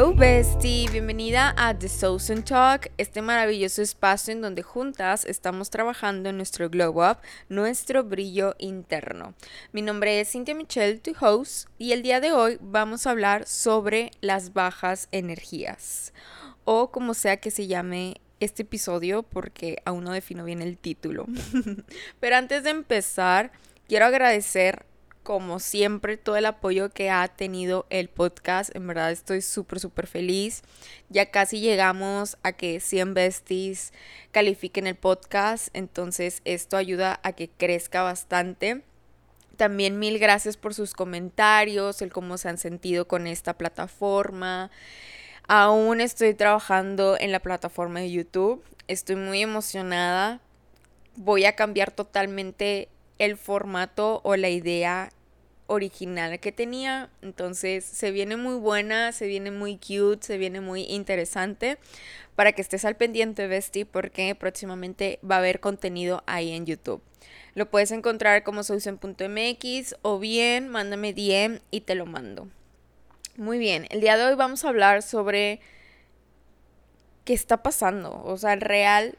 Hello bestie, bienvenida a The Southern Talk, este maravilloso espacio en donde juntas estamos trabajando en nuestro glow up, nuestro brillo interno. Mi nombre es Cynthia Michelle, tu host, y el día de hoy vamos a hablar sobre las bajas energías, o como sea que se llame este episodio porque aún no defino bien el título. Pero antes de empezar, quiero agradecer como siempre, todo el apoyo que ha tenido el podcast. En verdad estoy súper, súper feliz. Ya casi llegamos a que 100 besties califiquen el podcast. Entonces esto ayuda a que crezca bastante. También mil gracias por sus comentarios, el cómo se han sentido con esta plataforma. Aún estoy trabajando en la plataforma de YouTube. Estoy muy emocionada. Voy a cambiar totalmente el formato o la idea original que tenía. Entonces se viene muy buena, se viene muy cute, se viene muy interesante. Para que estés al pendiente, Bestie, porque próximamente va a haber contenido ahí en YouTube. Lo puedes encontrar como solution.mx o bien mándame DM y te lo mando. Muy bien, el día de hoy vamos a hablar sobre qué está pasando, o sea, real,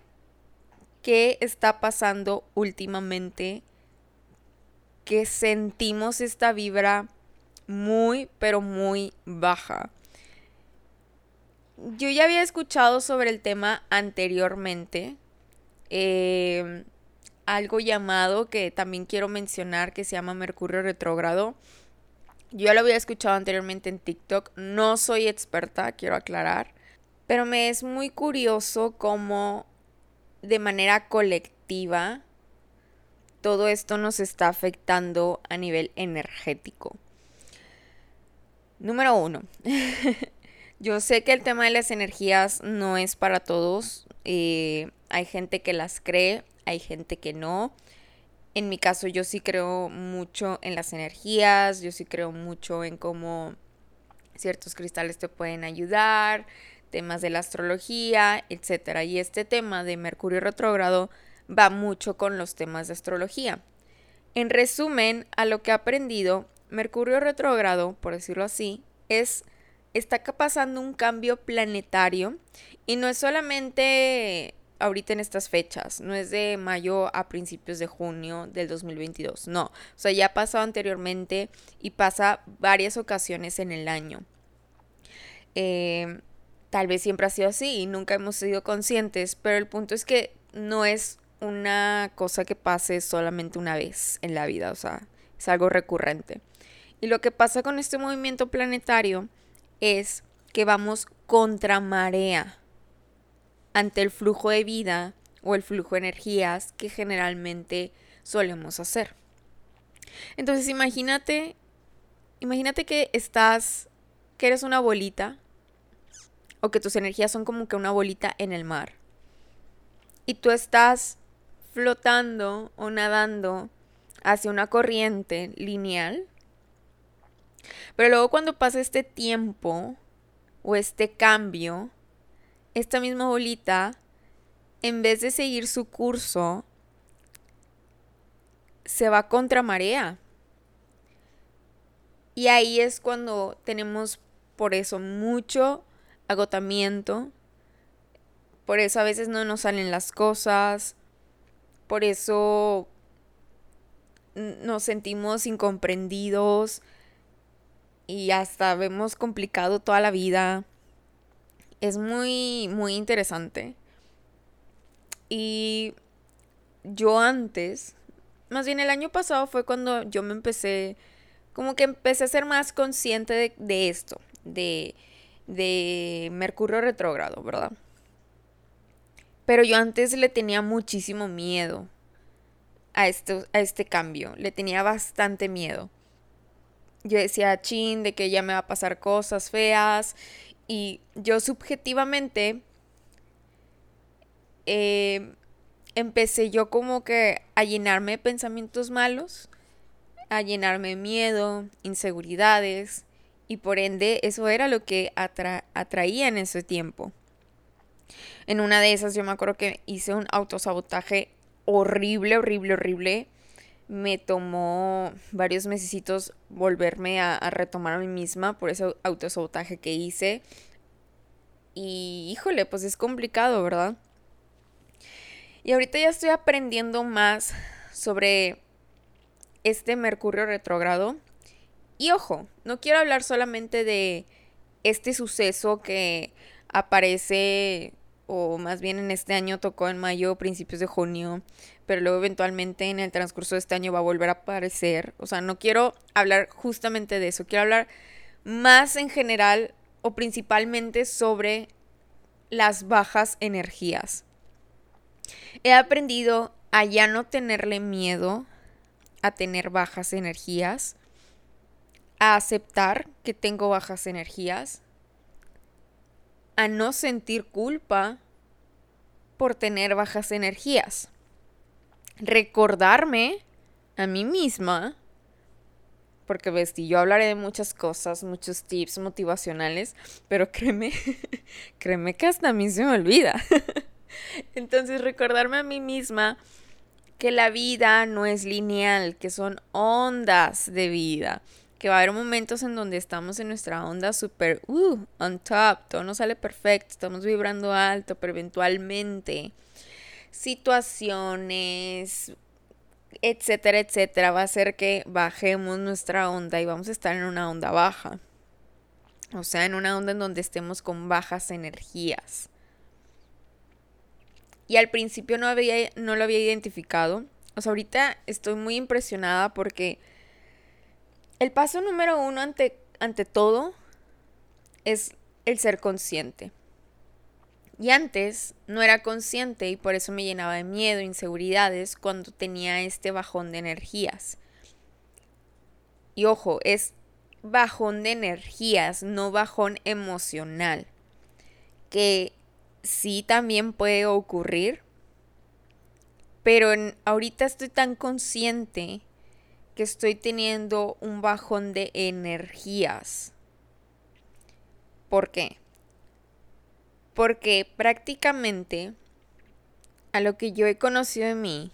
qué está pasando últimamente que sentimos esta vibra muy, pero muy baja. Yo ya había escuchado sobre el tema anteriormente. Em, algo llamado que también quiero mencionar que se llama Mercurio retrógrado. Yo lo había escuchado anteriormente en TikTok. No soy experta, quiero aclarar. Pero me es muy curioso cómo de manera colectiva todo esto nos está afectando a nivel energético. Número uno. Yo sé que el tema de las energías no es para todos. Eh, hay gente que las cree, hay gente que no. En mi caso yo sí creo mucho en las energías, yo sí creo mucho en cómo ciertos cristales te pueden ayudar, temas de la astrología, etc. Y este tema de Mercurio retrógrado va mucho con los temas de astrología. En resumen, a lo que he aprendido, Mercurio retrógrado, por decirlo así, es está pasando un cambio planetario y no es solamente ahorita en estas fechas, no es de mayo a principios de junio del 2022, no, o sea, ya ha pasado anteriormente y pasa varias ocasiones en el año. Eh, tal vez siempre ha sido así y nunca hemos sido conscientes, pero el punto es que no es una cosa que pase solamente una vez en la vida, o sea, es algo recurrente. Y lo que pasa con este movimiento planetario es que vamos contra marea ante el flujo de vida o el flujo de energías que generalmente solemos hacer. Entonces imagínate, imagínate que estás, que eres una bolita o que tus energías son como que una bolita en el mar y tú estás flotando o nadando hacia una corriente lineal. Pero luego cuando pasa este tiempo o este cambio, esta misma bolita, en vez de seguir su curso, se va contra marea. Y ahí es cuando tenemos por eso mucho agotamiento. Por eso a veces no nos salen las cosas. Por eso nos sentimos incomprendidos y hasta vemos complicado toda la vida. Es muy, muy interesante. Y yo antes, más bien el año pasado fue cuando yo me empecé, como que empecé a ser más consciente de, esto, de, de Mercurio retrógrado, ¿verdad? Pero yo antes le tenía muchísimo miedo a, esto, a este cambio. Le tenía bastante miedo. Yo decía, chin, de que ya me va a pasar cosas feas. Y yo subjetivamente eh, empecé yo como que a llenarme de pensamientos malos, a llenarme de miedo, inseguridades. Y por ende eso era lo que atraía en ese tiempo. En una de esas yo me acuerdo que hice un autosabotaje horrible, horrible, horrible. Me tomó varios mesecitos volverme a, retomar a mí misma por ese autosabotaje que hice. Y híjole, pues es complicado, ¿verdad? Y ahorita ya estoy aprendiendo más sobre este Mercurio retrógrado. Y ojo, no quiero hablar solamente de este suceso que aparece, o más bien en este año tocó en mayo, principios de junio, pero luego eventualmente en el transcurso de este año va a volver a aparecer. O sea, no quiero hablar justamente de eso, quiero hablar más en general o principalmente sobre las bajas energías. He aprendido a ya no tenerle miedo a tener bajas energías, a aceptar que tengo bajas energías, a no sentir culpa por tener bajas energías. Recordarme a mí misma, porque ves, yo hablaré de muchas cosas, muchos tips motivacionales, pero créeme, créeme que hasta a mí se me olvida. Entonces recordarme a mí misma que la vida no es lineal, que son ondas de vida, que va a haber momentos en donde estamos en nuestra onda súper, uh, on top, todo nos sale perfecto, estamos vibrando alto, pero eventualmente situaciones, etcétera, etcétera, va a hacer que bajemos nuestra onda y vamos a estar en una onda baja. O sea, en una onda en donde estemos con bajas energías y al principio no, había, no lo había identificado. O sea, ahorita estoy muy impresionada porque el paso número uno ante, ante todo es el ser consciente. Y antes no era consciente y por eso me llenaba de miedo, inseguridades cuando tenía este bajón de energías. Y ojo, es bajón de energías, no bajón emocional. Que sí también puede ocurrir, pero ahorita estoy tan consciente que estoy teniendo un bajón de energías. ¿Por qué? Porque prácticamente a lo que yo he conocido de mí,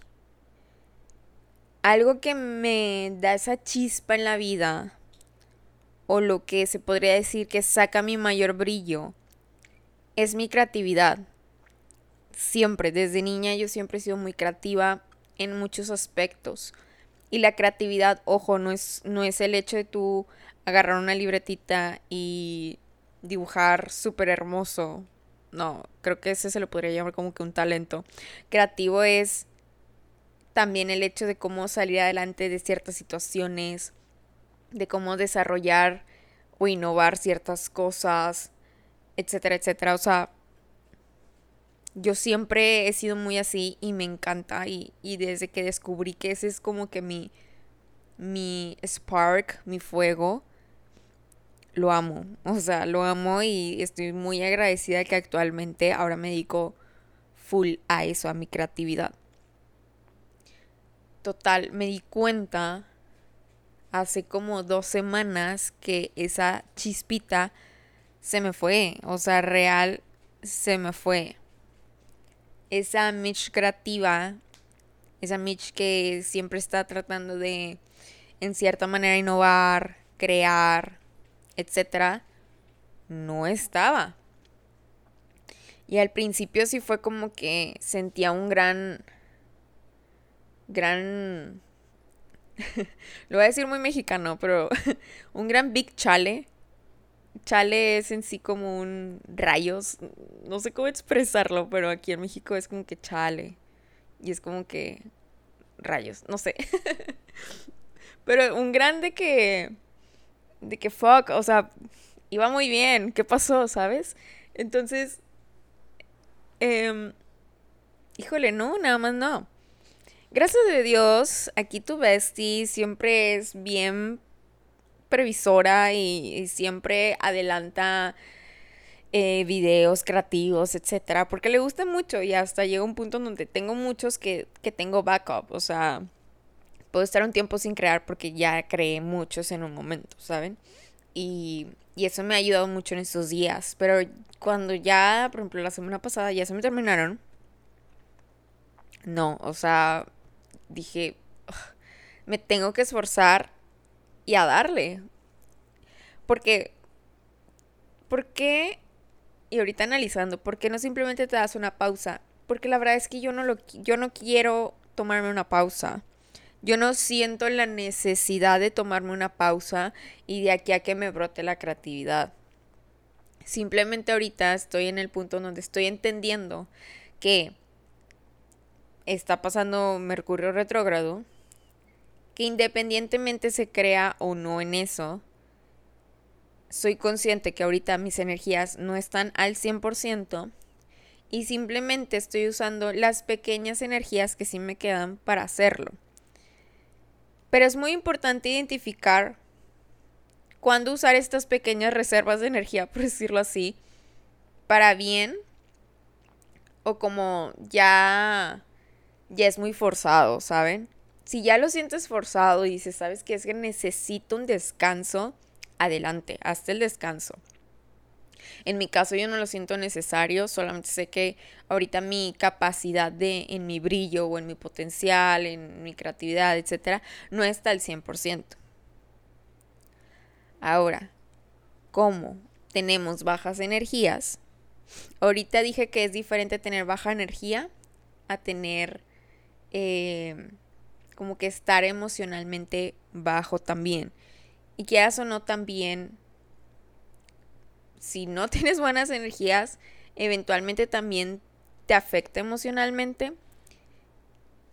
algo que me da esa chispa en la vida, o lo que se podría decir que saca mi mayor brillo, es mi creatividad. Siempre, desde niña yo siempre he sido muy creativa en muchos aspectos. Y la creatividad, ojo, no es, no es el hecho de tú agarrar una libretita y dibujar súper hermoso. No, creo que ese se lo podría llamar como que un talento. Creativo es también el hecho de cómo salir adelante de ciertas situaciones, de cómo desarrollar o innovar ciertas cosas, etcétera, etcétera. O sea, yo siempre he sido muy así y me encanta y, desde que descubrí que ese es como que mi, mi spark, mi fuego, lo amo. O sea, lo amo y estoy muy agradecida que actualmente ahora me dedico full a eso, a mi creatividad. Total, me di cuenta hace como dos semanas que esa chispita se me fue. O sea, real se me fue. Esa Mitch creativa, esa Mitch que siempre está tratando de, en cierta manera, innovar, crear, etc., no estaba. Y al principio sí fue como que sentía un gran, gran, lo voy a decir muy mexicano, pero un gran big chale chale es en sí como un rayos, no sé cómo expresarlo, pero aquí en México es como que chale. Y es como que rayos, no sé. pero un grande que de que fuck, o sea, iba muy bien, ¿qué pasó, sabes? Entonces eh, híjole, no, nada más no. Gracias a Dios, aquí tu bestie siempre es bien previsora y, siempre adelanta eh, videos creativos, etcétera, porque le gusta mucho y hasta llega un punto donde tengo muchos que, que tengo backup, o sea, puedo estar un tiempo sin crear porque ya creé muchos en un momento, ¿saben? Y, y eso me ha ayudado mucho en estos días, pero cuando ya, por ejemplo, la semana pasada ya se me terminaron, no, o sea, dije, me tengo que esforzar y a darle. Porque, ¿por qué y ahorita analizando, ¿por qué no simplemente te das una pausa? Porque la verdad es que yo no, lo, yo no quiero tomarme una pausa. Yo no siento la necesidad de tomarme una pausa y de aquí a que me brote la creatividad. Simplemente ahorita estoy en el punto donde estoy entendiendo que está pasando Mercurio retrógrado, que independientemente se crea o no en eso, soy consciente que ahorita mis energías no están al 100% y simplemente estoy usando las pequeñas energías que sí me quedan para hacerlo. Pero es muy importante identificar cuándo usar estas pequeñas reservas de energía, por decirlo así, para bien o como ya ya es muy forzado, ¿saben? Si ya lo sientes forzado y dices, ¿sabes qué? Es que necesito un descanso, adelante, hasta el descanso. En mi caso yo no lo siento necesario, solamente sé que ahorita mi capacidad de, en mi brillo o en mi potencial, en mi creatividad, etcétera, no está al 100%. Ahora, ¿cómo tenemos bajas energías? Ahorita dije que es diferente tener baja energía a tener eh, como que estar emocionalmente bajo también. Y que eso no también si no tienes buenas energías, eventualmente también te afecta emocionalmente.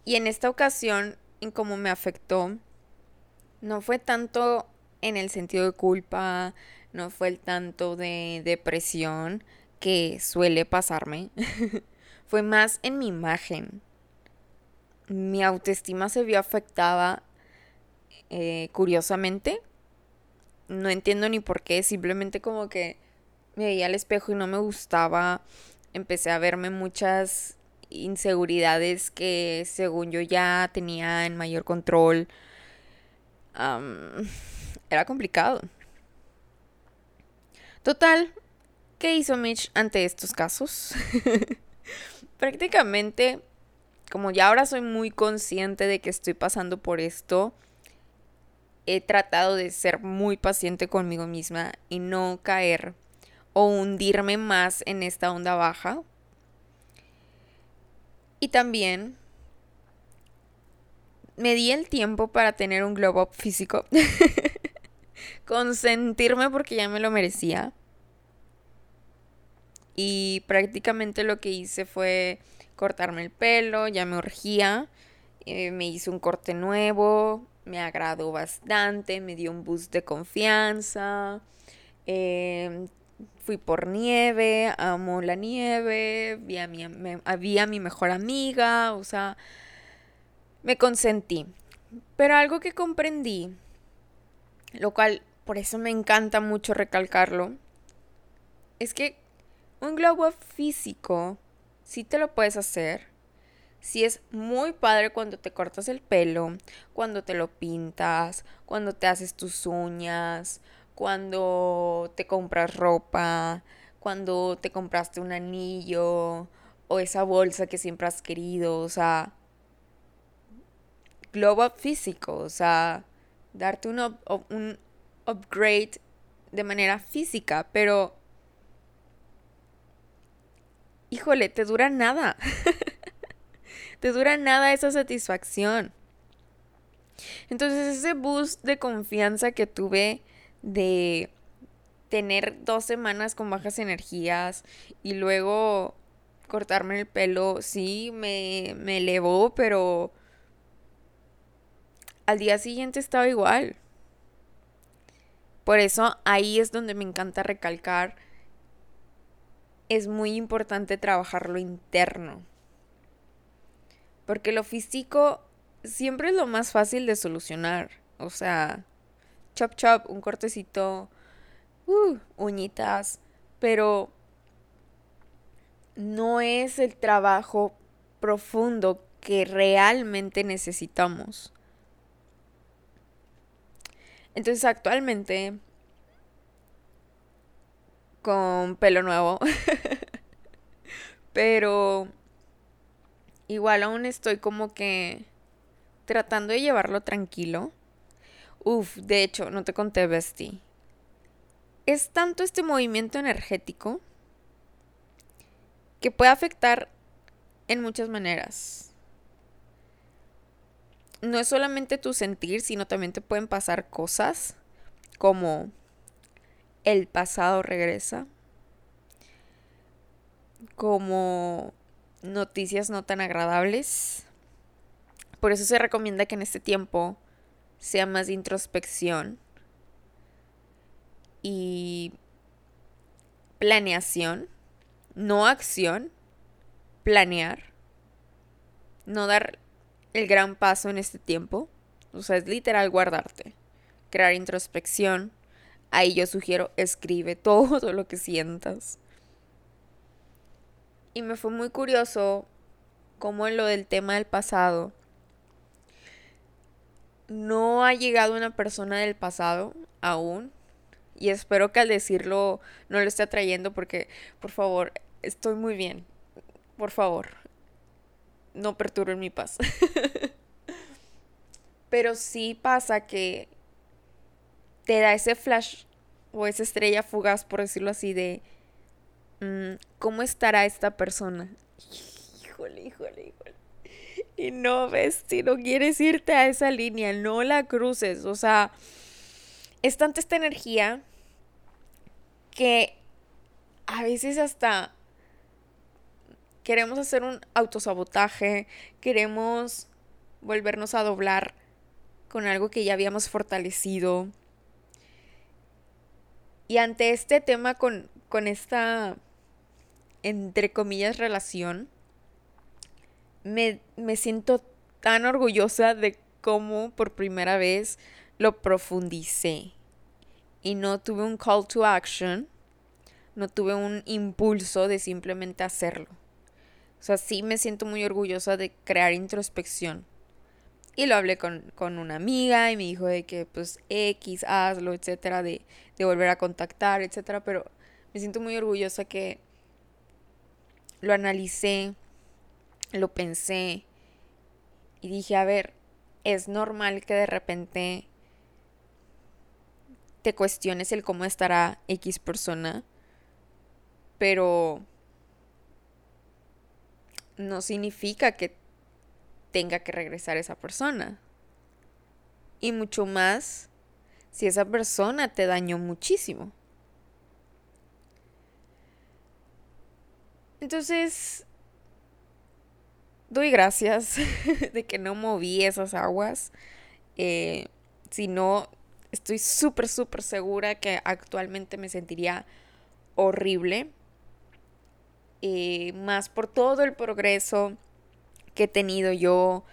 Y en esta ocasión, en cómo me afectó, no fue tanto en el sentido de culpa, no fue el tanto de depresión que suele pasarme, fue más en mi imagen. Mi autoestima se vio afectada eh, curiosamente. No entiendo ni por qué, simplemente como que me veía al espejo y no me gustaba. Empecé a verme muchas inseguridades que según yo ya tenía en mayor control. era complicado. Total, ¿qué hizo Mitch ante estos casos? Prácticamente, como ya ahora soy muy consciente de que estoy pasando por esto, he tratado de ser muy paciente conmigo misma y no caer o hundirme más en esta onda baja. Y también me di el tiempo para tener un glow up físico. Consentirme porque ya me lo merecía. Y prácticamente lo que hice fue cortarme el pelo, ya me urgía. Eh, me hice un corte nuevo, me agradó bastante, me dio un boost de confianza. Eh, fui por nieve, amo la nieve, vi a mi, mi mejor amiga, o sea, me consentí. Pero algo que comprendí, lo cual por eso me encanta mucho recalcarlo, es que un globo físico sí te lo puedes hacer. Sí es muy padre cuando te cortas el pelo, cuando te lo pintas, cuando te haces tus uñas, cuando te compras ropa, cuando te compraste un anillo o esa bolsa que siempre has querido, o sea, globo físico, o sea, darte un, un upgrade de manera física, pero híjole, te dura nada. te dura nada esa satisfacción. Entonces ese boost de confianza que tuve de tener dos semanas con bajas energías y luego cortarme el pelo, sí, me, me elevó, pero al día siguiente estaba igual. Por eso ahí es donde me encanta recalcar, es muy importante trabajar lo interno. Porque lo físico siempre es lo más fácil de solucionar. O sea, chop chop, un cortecito, uh, uñitas, pero no es el trabajo profundo que realmente necesitamos. Entonces actualmente, con pelo nuevo, pero igual aún estoy como que tratando de llevarlo tranquilo. Uf, de hecho, no te conté, Bestie. Es tanto este movimiento energético que puede afectar en muchas maneras. No es solamente tu sentir, sino también te pueden pasar cosas como el pasado regresa, como noticias no tan agradables. Por eso se recomienda que en este tiempo sea más de introspección y planeación, no acción, planear, no dar el gran paso en este tiempo, o sea, es literal guardarte, crear introspección. Ahí yo sugiero escribe todo lo que sientas. Y me fue muy curioso cómo en lo del tema del pasado no ha llegado una persona del pasado aún. Y espero que al decirlo no lo esté atrayendo porque, por favor, estoy muy bien. Por favor, no perturben mi paz. Pero sí pasa que te da ese flash o esa estrella fugaz, por decirlo así, de mm, cómo estará esta persona. Híjole, híjole, híjole. Y no ves, si no quieres irte a esa línea, no la cruces. O sea, es tanta esta energía que a veces hasta queremos hacer un autosabotaje, queremos volvernos a doblar con algo que ya habíamos fortalecido. Y ante este tema con, con esta, entre comillas, relación, me, me siento tan orgullosa de cómo por primera vez lo profundicé. Y no tuve un call to action, no tuve un impulso de simplemente hacerlo. O sea, sí me siento muy orgullosa de crear introspección. Y lo hablé con, una amiga y me dijo de que pues X, hazlo, etcétera, de, de volver a contactar, etcétera. Pero me siento muy orgullosa que lo analicé, lo pensé y dije, a ver, es normal que de repente te cuestiones el cómo estará X persona, pero no significa que tenga que regresar esa persona. Y mucho más si esa persona te dañó muchísimo. Entonces, doy gracias de que no moví esas aguas. Eh, si no, estoy súper, súper segura que actualmente me sentiría horrible. Eh, más por todo el progreso que he tenido yo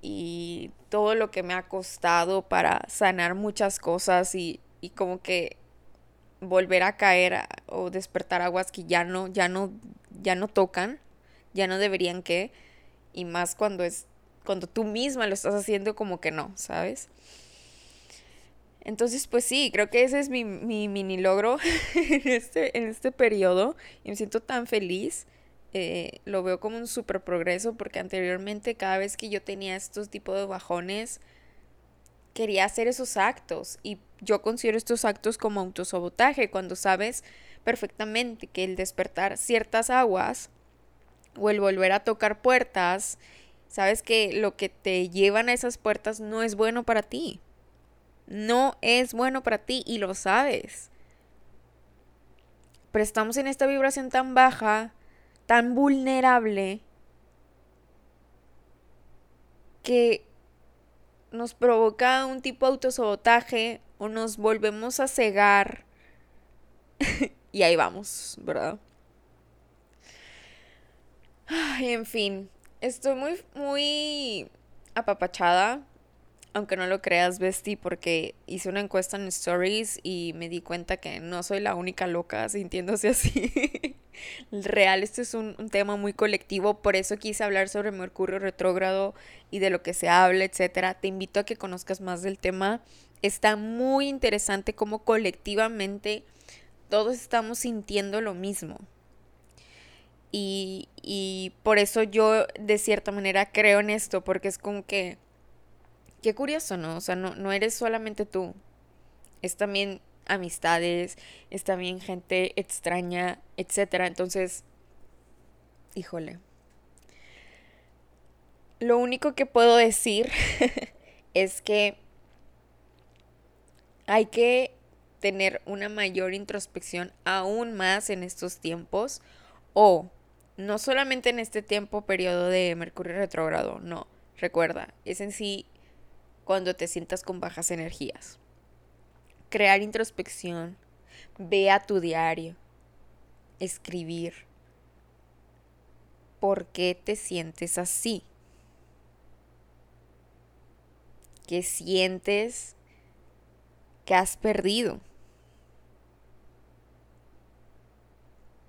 y todo lo que me ha costado para sanar muchas cosas y, y como que volver a caer o despertar aguas que ya no, ya no, ya no tocan, ya no deberían que y más cuando es cuando tú misma lo estás haciendo como que no, ¿sabes? Entonces, pues sí, creo que ese es mi, mini logro en este, en este periodo y me siento tan feliz. Eh, lo veo como un super progreso porque anteriormente cada vez que yo tenía estos tipos de bajones, quería hacer esos actos y yo considero estos actos como autosabotaje cuando sabes perfectamente que el despertar ciertas aguas o el volver a tocar puertas, sabes que lo que te llevan a esas puertas no es bueno para ti. No es bueno para ti y lo sabes. Pero estamos en esta vibración tan baja, tan vulnerable, que nos provoca un tipo de autosabotaje o nos volvemos a cegar. y ahí vamos, ¿verdad? Ay, en fin, estoy muy, muy apapachada, aunque no lo creas, Bestie, porque hice una encuesta en Stories y me di cuenta que no soy la única loca sintiéndose así. Real, este es un, tema muy colectivo, por eso quise hablar sobre Mercurio retrógrado y de lo que se habla, etcétera. Te invito a que conozcas más del tema. Está muy interesante cómo colectivamente todos estamos sintiendo lo mismo. Y, por eso yo de cierta manera creo en esto, porque es como que, qué curioso, ¿no? O sea, no, no eres solamente tú, es también amistades, es también gente extraña, etc. Entonces, Híjole. Lo único que puedo decir es que hay que tener una mayor introspección aún más en estos tiempos o no solamente en este tiempo periodo de Mercurio retrógrado, no, recuerda, es en sí cuando te sientas con bajas energías. Crear introspección, ve a tu diario, escribir. ¿Por qué te sientes así? ¿Qué sientes que has perdido?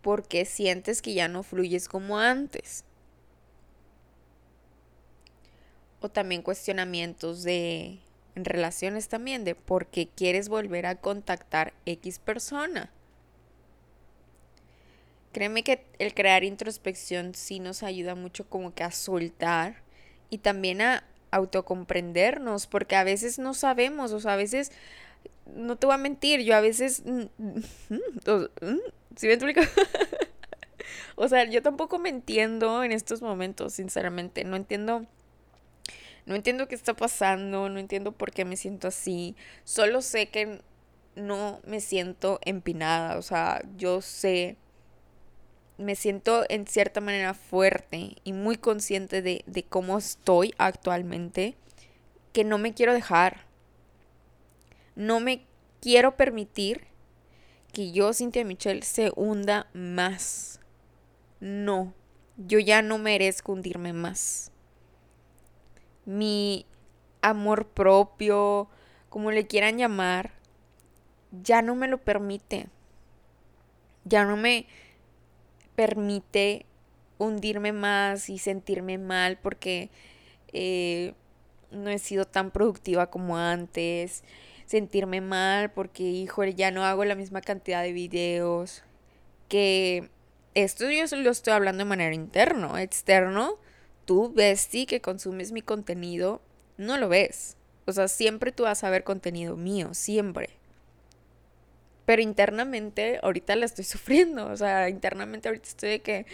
¿Por qué sientes que ya no fluyes como antes? O también cuestionamientos de en relaciones también de por qué quieres volver a contactar X persona. Créeme que el crear introspección sí nos ayuda mucho como que a soltar y también a autocomprendernos, porque a veces no sabemos, o sea, a veces, no te voy a mentir, yo a veces, mm, mm, ¿sí me explico? o sea, yo tampoco me entiendo en estos momentos, sinceramente, no entiendo, no entiendo qué está pasando, no entiendo por qué me siento así, solo sé que no me siento empinada, o sea, yo sé me siento en cierta manera fuerte y muy consciente de, cómo estoy actualmente, que no me quiero dejar. No me quiero permitir que yo, Cintia Michelle, se hunda más. No, yo ya no merezco hundirme más. Mi amor propio, como le quieran llamar, ya no me lo permite. Ya no me, permite hundirme más y sentirme mal porque eh, no he sido tan productiva como antes, sentirme mal porque, híjole, ya no hago la misma cantidad de videos, que esto yo lo estoy hablando de manera interna, externo, tú, Bestie, que consumes mi contenido, no lo ves. O sea, siempre tú vas a ver contenido mío, siempre. Pero internamente ahorita la estoy sufriendo. O sea, internamente ahorita estoy de que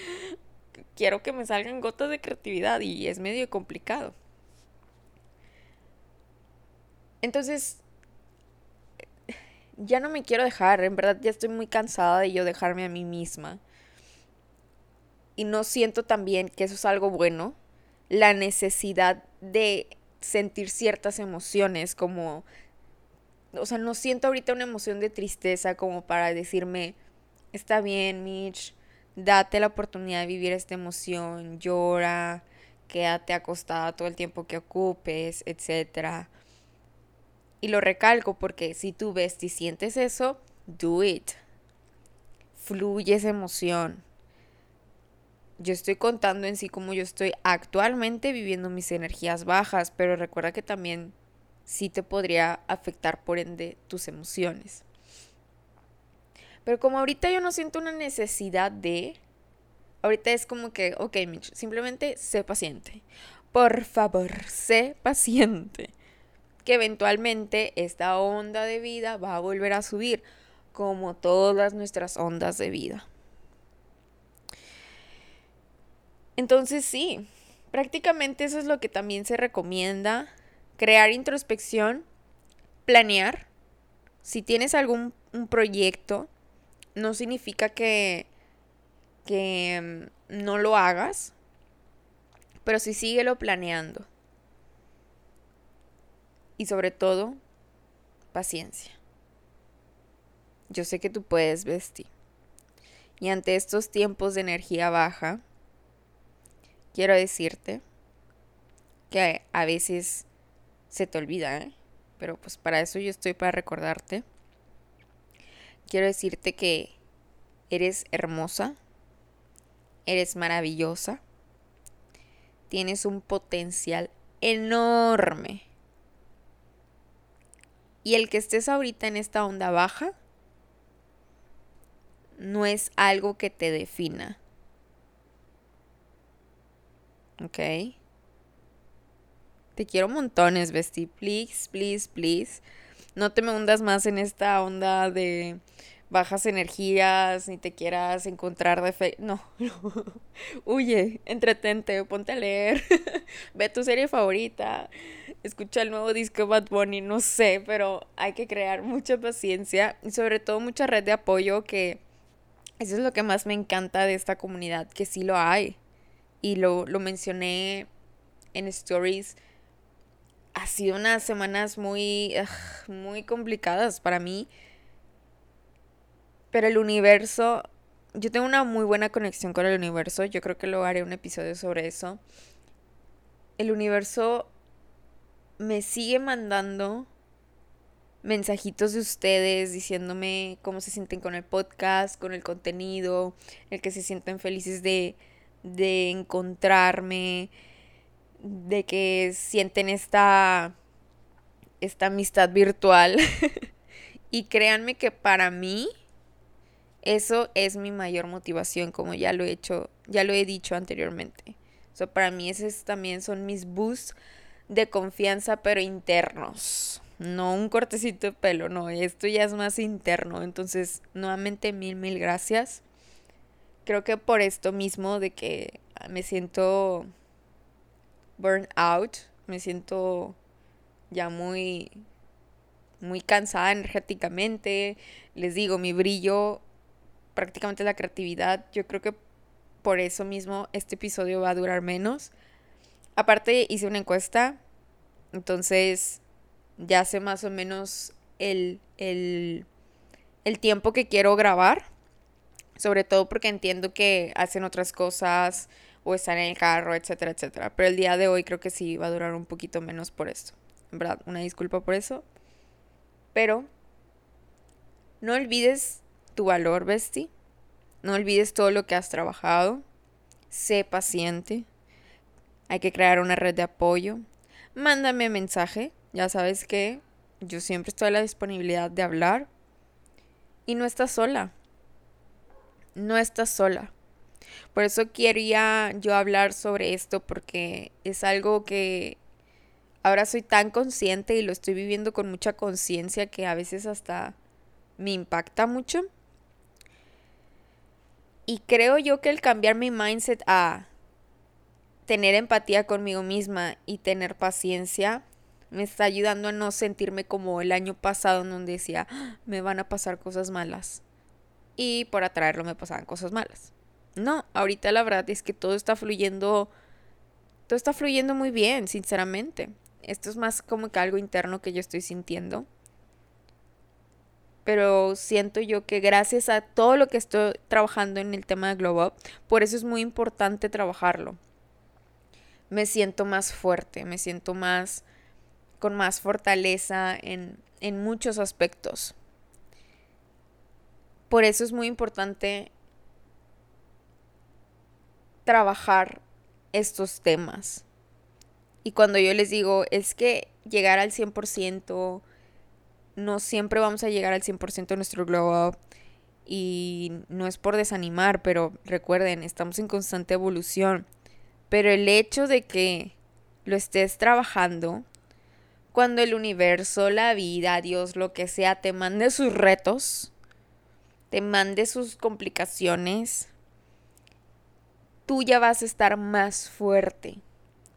quiero que me salgan gotas de creatividad y es medio complicado. Entonces, ya no me quiero dejar. En verdad ya estoy muy cansada de yo dejarme a mí misma. Y no siento también que eso es algo bueno. La necesidad de sentir ciertas emociones como o sea, no siento ahorita una emoción de tristeza como para decirme, está bien, Mitch, date la oportunidad de vivir esta emoción, llora, quédate acostada todo el tiempo que ocupes, etc. Y lo recalco porque si tú ves y sientes eso, do it. Fluye esa emoción. Yo estoy contando en sí como yo estoy actualmente viviendo mis energías bajas, pero recuerda que también sí te podría afectar por ende tus emociones. Pero como ahorita yo no siento una necesidad de, ahorita es como que, ok, Mitch, simplemente sé paciente. Por favor, sé paciente. Que eventualmente esta onda de vida va a volver a subir, como todas nuestras ondas de vida. Entonces sí, prácticamente eso es lo que también se recomienda crear introspección, planear. Si tienes algún un proyecto, no significa que, que mm, no lo hagas, pero sí síguelo planeando. Y sobre todo, paciencia. Yo sé que tú puedes vestir. Y ante estos tiempos de energía baja, quiero decirte que a veces se te olvida, ¿eh? Pero pues para eso yo estoy para recordarte. Quiero decirte que eres hermosa, eres maravillosa, tienes un potencial enorme. Y el que estés ahorita en esta onda baja no es algo que te defina. ¿Ok? Te quiero montones, Bestie. Please, please, please. No te me hundas más en esta onda de bajas energías, ni te quieras encontrar de fe. No, no. Huye, entretente, ponte a leer, ve tu serie favorita, escucha el nuevo disco Bad Bunny, no sé, pero hay que crear mucha paciencia y sobre todo mucha red de apoyo que eso es lo que más me encanta de esta comunidad, que sí lo hay. Y lo, lo mencioné en stories. Ha sido unas semanas muy, muy complicadas para mí pero el universo, yo tengo una muy buena conexión con el universo, yo creo que lo haré un episodio sobre eso. El universo me sigue mandando mensajitos de ustedes diciéndome cómo se sienten con el podcast, con el contenido, el que se sienten felices de, de encontrarme, de que sienten esta, esta amistad virtual. y créanme que para mí eso es mi mayor motivación, como ya lo he hecho, ya lo he dicho anteriormente. So, para mí esos también son mis boosts de confianza, pero internos. No un cortecito de pelo, no, esto ya es más interno. Entonces, nuevamente mil, mil gracias. Creo que por esto mismo de que me siento burn out, me siento ya muy muy cansada energéticamente. Les digo, mi brillo prácticamente la creatividad. Yo creo que por eso mismo este episodio va a durar menos. Aparte hice una encuesta, entonces ya sé más o menos el, el, el tiempo que quiero grabar. Sobre todo porque entiendo que hacen otras cosas o están en el carro, etcétera, etcétera. Pero el día de hoy creo que sí va a durar un poquito menos por esto. En verdad, una disculpa por eso. Pero no olvides tu valor, Besti. No olvides todo lo que has trabajado. Sé paciente. Hay que crear una red de apoyo. Mándame mensaje. Ya sabes que yo siempre estoy a la disponibilidad de hablar. Y no estás sola. No estás sola. Por eso quería yo hablar sobre esto porque es algo que ahora soy tan consciente y lo estoy viviendo con mucha conciencia que a veces hasta me impacta mucho. Y creo yo que el cambiar mi mindset a tener empatía conmigo misma y tener paciencia me está ayudando a no sentirme como el año pasado en donde decía, ah, me van a pasar cosas malas. Y por atraerlo me pasaban cosas malas. No, ahorita la verdad es que todo está fluyendo, todo está fluyendo muy bien, sinceramente. Esto es más como que algo interno que yo estoy sintiendo pero siento yo que gracias a todo lo que estoy trabajando en el tema de Glow Up, por eso es muy importante trabajarlo. Me siento más fuerte, me siento más con más fortaleza en, en muchos aspectos. Por eso es muy importante trabajar estos temas. Y cuando yo les digo, es que llegar al 100%, no siempre vamos a llegar al 100% de nuestro glow up y no es por desanimar, pero recuerden, estamos en constante evolución. Pero el hecho de que lo estés trabajando, cuando el universo, la vida, Dios, lo que sea, te mande sus retos, te mande sus complicaciones, tú ya vas a estar más fuerte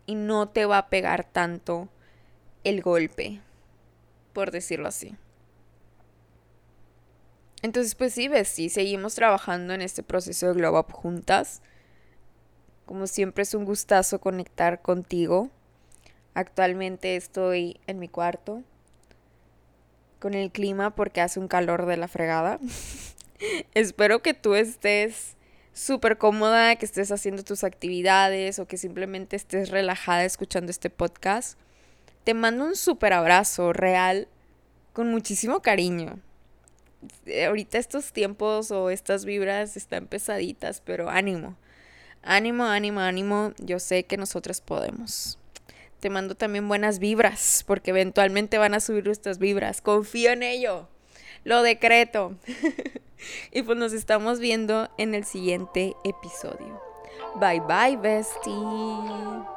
y no te va a pegar tanto el golpe por decirlo así. Entonces, pues sí, ves, sí, seguimos trabajando en este proceso de Glow Up juntas. Como siempre es un gustazo conectar contigo. Actualmente estoy en mi cuarto con el clima porque hace un calor de la fregada. Espero que tú estés súper cómoda, que estés haciendo tus actividades o que simplemente estés relajada escuchando este podcast. Te mando un súper abrazo real con muchísimo cariño. Ahorita estos tiempos o estas vibras están pesaditas, pero ánimo. Ánimo, ánimo, ánimo. Yo sé que nosotros podemos. Te mando también buenas vibras, porque eventualmente van a subir nuestras vibras. Confío en ello. Lo decreto. y pues nos estamos viendo en el siguiente episodio. Bye bye, bestie.